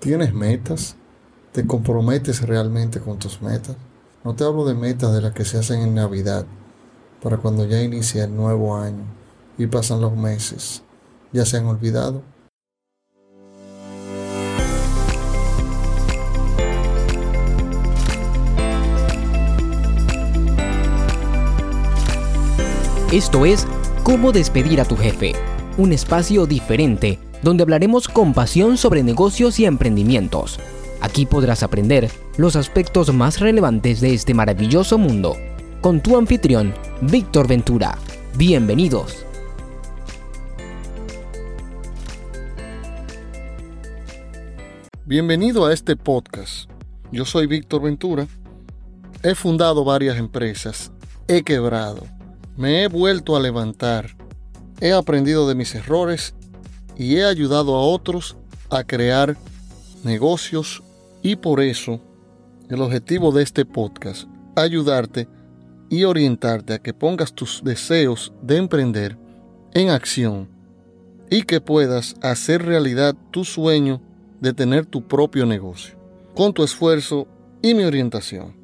¿Tienes metas? ¿Te comprometes realmente con tus metas? No te hablo de metas de las que se hacen en Navidad, para cuando ya inicia el nuevo año y pasan los meses. ¿Ya se han olvidado? Esto es Cómo despedir a tu jefe, un espacio diferente donde hablaremos con pasión sobre negocios y emprendimientos. Aquí podrás aprender los aspectos más relevantes de este maravilloso mundo. Con tu anfitrión, Víctor Ventura. Bienvenidos. Bienvenido a este podcast. Yo soy Víctor Ventura. He fundado varias empresas. He quebrado me he vuelto a levantar, he aprendido de mis errores y he ayudado a otros a crear negocios y por eso el objetivo de este podcast, ayudarte y orientarte a que pongas tus deseos de emprender en acción y que puedas hacer realidad tu sueño de tener tu propio negocio, con tu esfuerzo y mi orientación.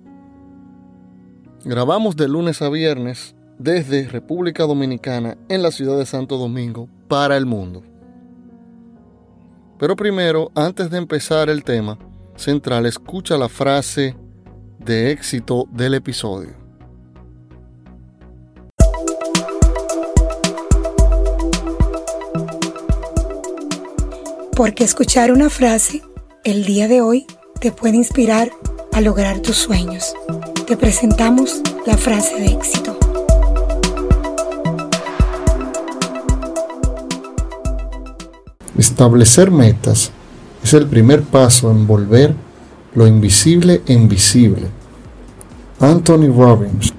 Grabamos de lunes a viernes desde República Dominicana en la ciudad de Santo Domingo para el mundo. Pero primero, antes de empezar el tema central, escucha la frase de éxito del episodio. Porque escuchar una frase el día de hoy te puede inspirar a lograr tus sueños. Te presentamos la frase de éxito. Establecer metas es el primer paso en volver lo invisible en visible. Anthony Robbins.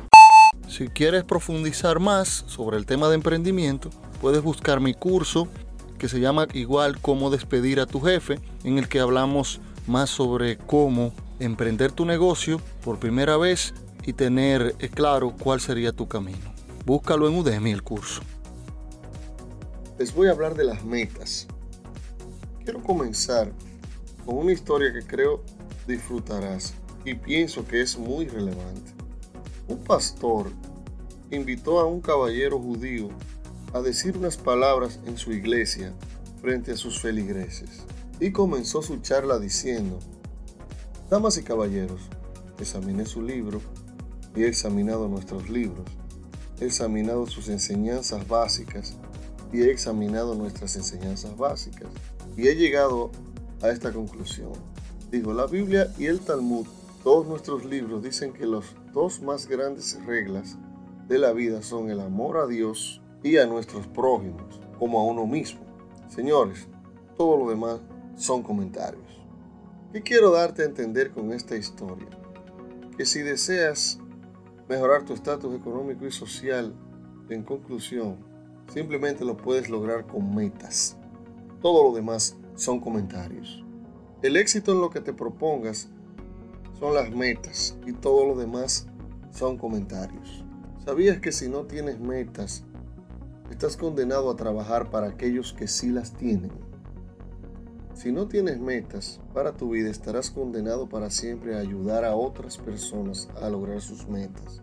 Si quieres profundizar más sobre el tema de emprendimiento, puedes buscar mi curso que se llama igual cómo despedir a tu jefe, en el que hablamos más sobre cómo emprender tu negocio por primera vez y tener eh, claro cuál sería tu camino. Búscalo en Udemy el curso. Les voy a hablar de las metas. Quiero comenzar con una historia que creo disfrutarás y pienso que es muy relevante. Un pastor invitó a un caballero judío a decir unas palabras en su iglesia frente a sus feligreses y comenzó su charla diciendo, Damas y caballeros, examiné su libro y he examinado nuestros libros, he examinado sus enseñanzas básicas y he examinado nuestras enseñanzas básicas y he llegado a esta conclusión. Digo, la Biblia y el Talmud, todos nuestros libros dicen que las dos más grandes reglas de la vida son el amor a Dios y a nuestros prójimos, como a uno mismo. Señores, todo lo demás son comentarios. ¿Qué quiero darte a entender con esta historia? Que si deseas mejorar tu estatus económico y social, en conclusión, simplemente lo puedes lograr con metas. Todo lo demás son comentarios. El éxito en lo que te propongas son las metas y todo lo demás son comentarios. ¿Sabías que si no tienes metas, estás condenado a trabajar para aquellos que sí las tienen? Si no tienes metas para tu vida, estarás condenado para siempre a ayudar a otras personas a lograr sus metas.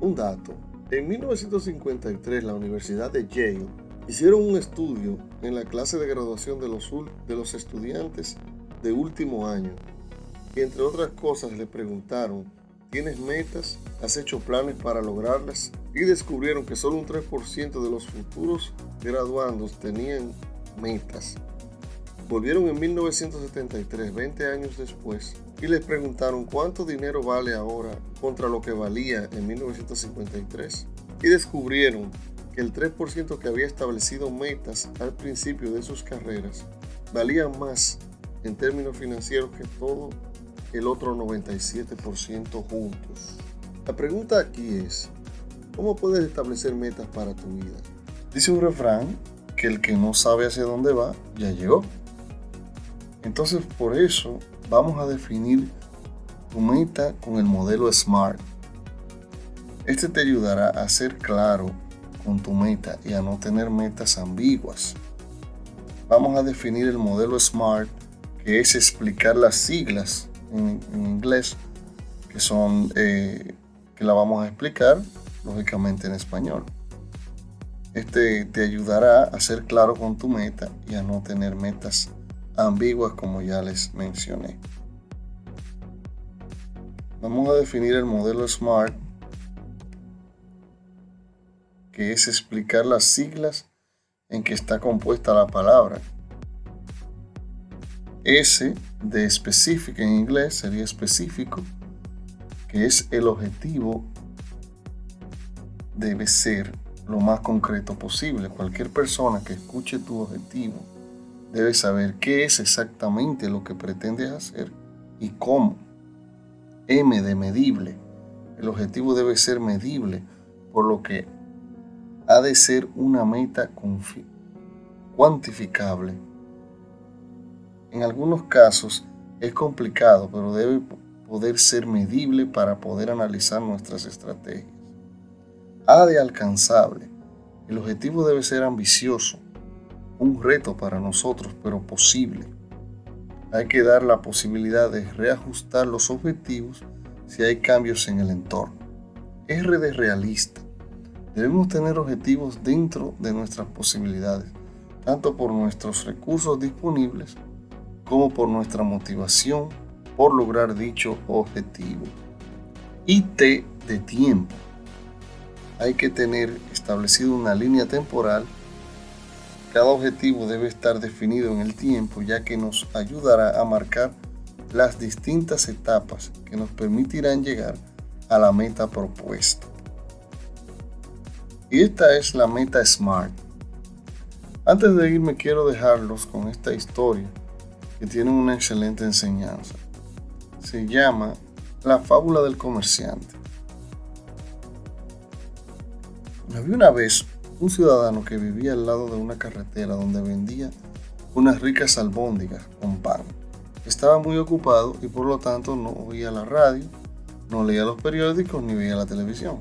Un dato. En 1953 la Universidad de Yale Hicieron un estudio en la clase de graduación de los, de los estudiantes de último año y entre otras cosas le preguntaron, ¿tienes metas? ¿Has hecho planes para lograrlas? Y descubrieron que solo un 3% de los futuros graduandos tenían metas. Volvieron en 1973, 20 años después, y les preguntaron cuánto dinero vale ahora contra lo que valía en 1953. Y descubrieron que el 3% que había establecido metas al principio de sus carreras valía más en términos financieros que todo el otro 97% juntos. La pregunta aquí es, ¿cómo puedes establecer metas para tu vida? Dice un refrán que el que no sabe hacia dónde va, ya llegó. Entonces por eso vamos a definir tu meta con el modelo SMART. Este te ayudará a ser claro con tu meta y a no tener metas ambiguas. Vamos a definir el modelo SMART que es explicar las siglas en, inglés, que son, eh, que la vamos a explicar lógicamente en español. Este te ayudará a ser claro con tu meta y a no tener metas ambiguas como ya les mencioné. Vamos a definir el modelo SMART, que es explicar las siglas en que está compuesta la palabra. S de específico en inglés sería específico, que es el objetivo debe ser lo más concreto posible. Cualquier persona que escuche tu objetivo debe saber qué es exactamente lo que pretendes hacer y cómo. M de medible. El objetivo debe ser medible, por lo que ha de ser una meta cuantificable. En algunos casos es complicado, pero debe poder ser medible para poder analizar nuestras estrategias. A de alcanzable. El objetivo debe ser ambicioso, un reto para nosotros, pero posible hay que dar la posibilidad de reajustar los objetivos si hay cambios en el entorno. R de realista. Debemos tener objetivos dentro de nuestras posibilidades, tanto por nuestros recursos disponibles como por nuestra motivación por lograr dicho objetivo. Y T de tiempo. Hay que tener establecido una línea temporal cada objetivo debe estar definido en el tiempo ya que nos ayudará a marcar las distintas etapas que nos permitirán llegar a la meta propuesta. Y esta es la meta SMART. Antes de irme quiero dejarlos con esta historia que tiene una excelente enseñanza. Se llama La fábula del comerciante. Había una vez un ciudadano que vivía al lado de una carretera donde vendía unas ricas albóndigas con pan. Estaba muy ocupado y por lo tanto no oía la radio, no leía los periódicos ni veía la televisión.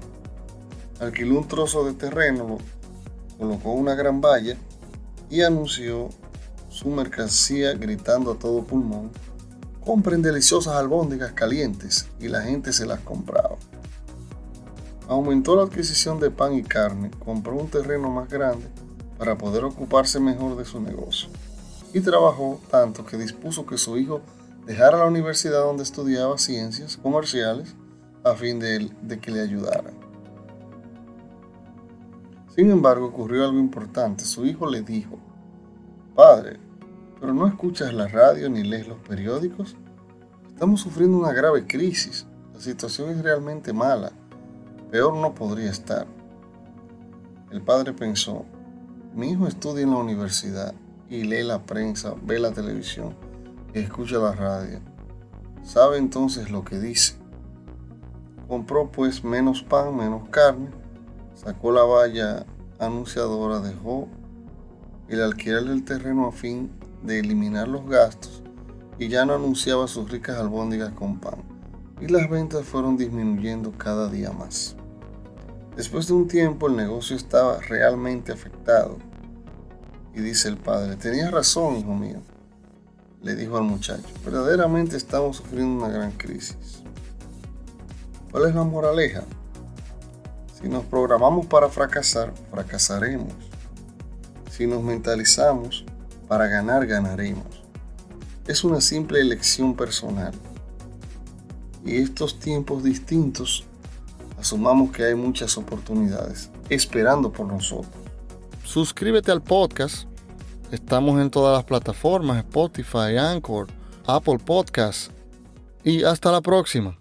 Alquiló un trozo de terreno, colocó una gran valla y anunció su mercancía gritando a todo pulmón, compren deliciosas albóndigas calientes y la gente se las compraba. Aumentó la adquisición de pan y carne, compró un terreno más grande para poder ocuparse mejor de su negocio y trabajó tanto que dispuso que su hijo dejara la universidad donde estudiaba ciencias comerciales a fin de, de que le ayudara. Sin embargo, ocurrió algo importante. Su hijo le dijo, Padre, ¿pero no escuchas la radio ni lees los periódicos? Estamos sufriendo una grave crisis. La situación es realmente mala. Peor no podría estar. El padre pensó, mi hijo estudia en la universidad y lee la prensa, ve la televisión escucha la radio. Sabe entonces lo que dice. Compró pues menos pan, menos carne, sacó la valla anunciadora, dejó el alquiler del terreno a fin de eliminar los gastos y ya no anunciaba sus ricas albóndigas con pan. Y las ventas fueron disminuyendo cada día más. Después de un tiempo el negocio estaba realmente afectado. Y dice el padre, tenías razón, hijo mío, le dijo al muchacho, verdaderamente estamos sufriendo una gran crisis. ¿Cuál es la moraleja? Si nos programamos para fracasar, fracasaremos. Si nos mentalizamos para ganar, ganaremos. Es una simple elección personal. Y estos tiempos distintos asumamos que hay muchas oportunidades esperando por nosotros. Suscríbete al podcast. Estamos en todas las plataformas, Spotify, Anchor, Apple Podcasts. Y hasta la próxima.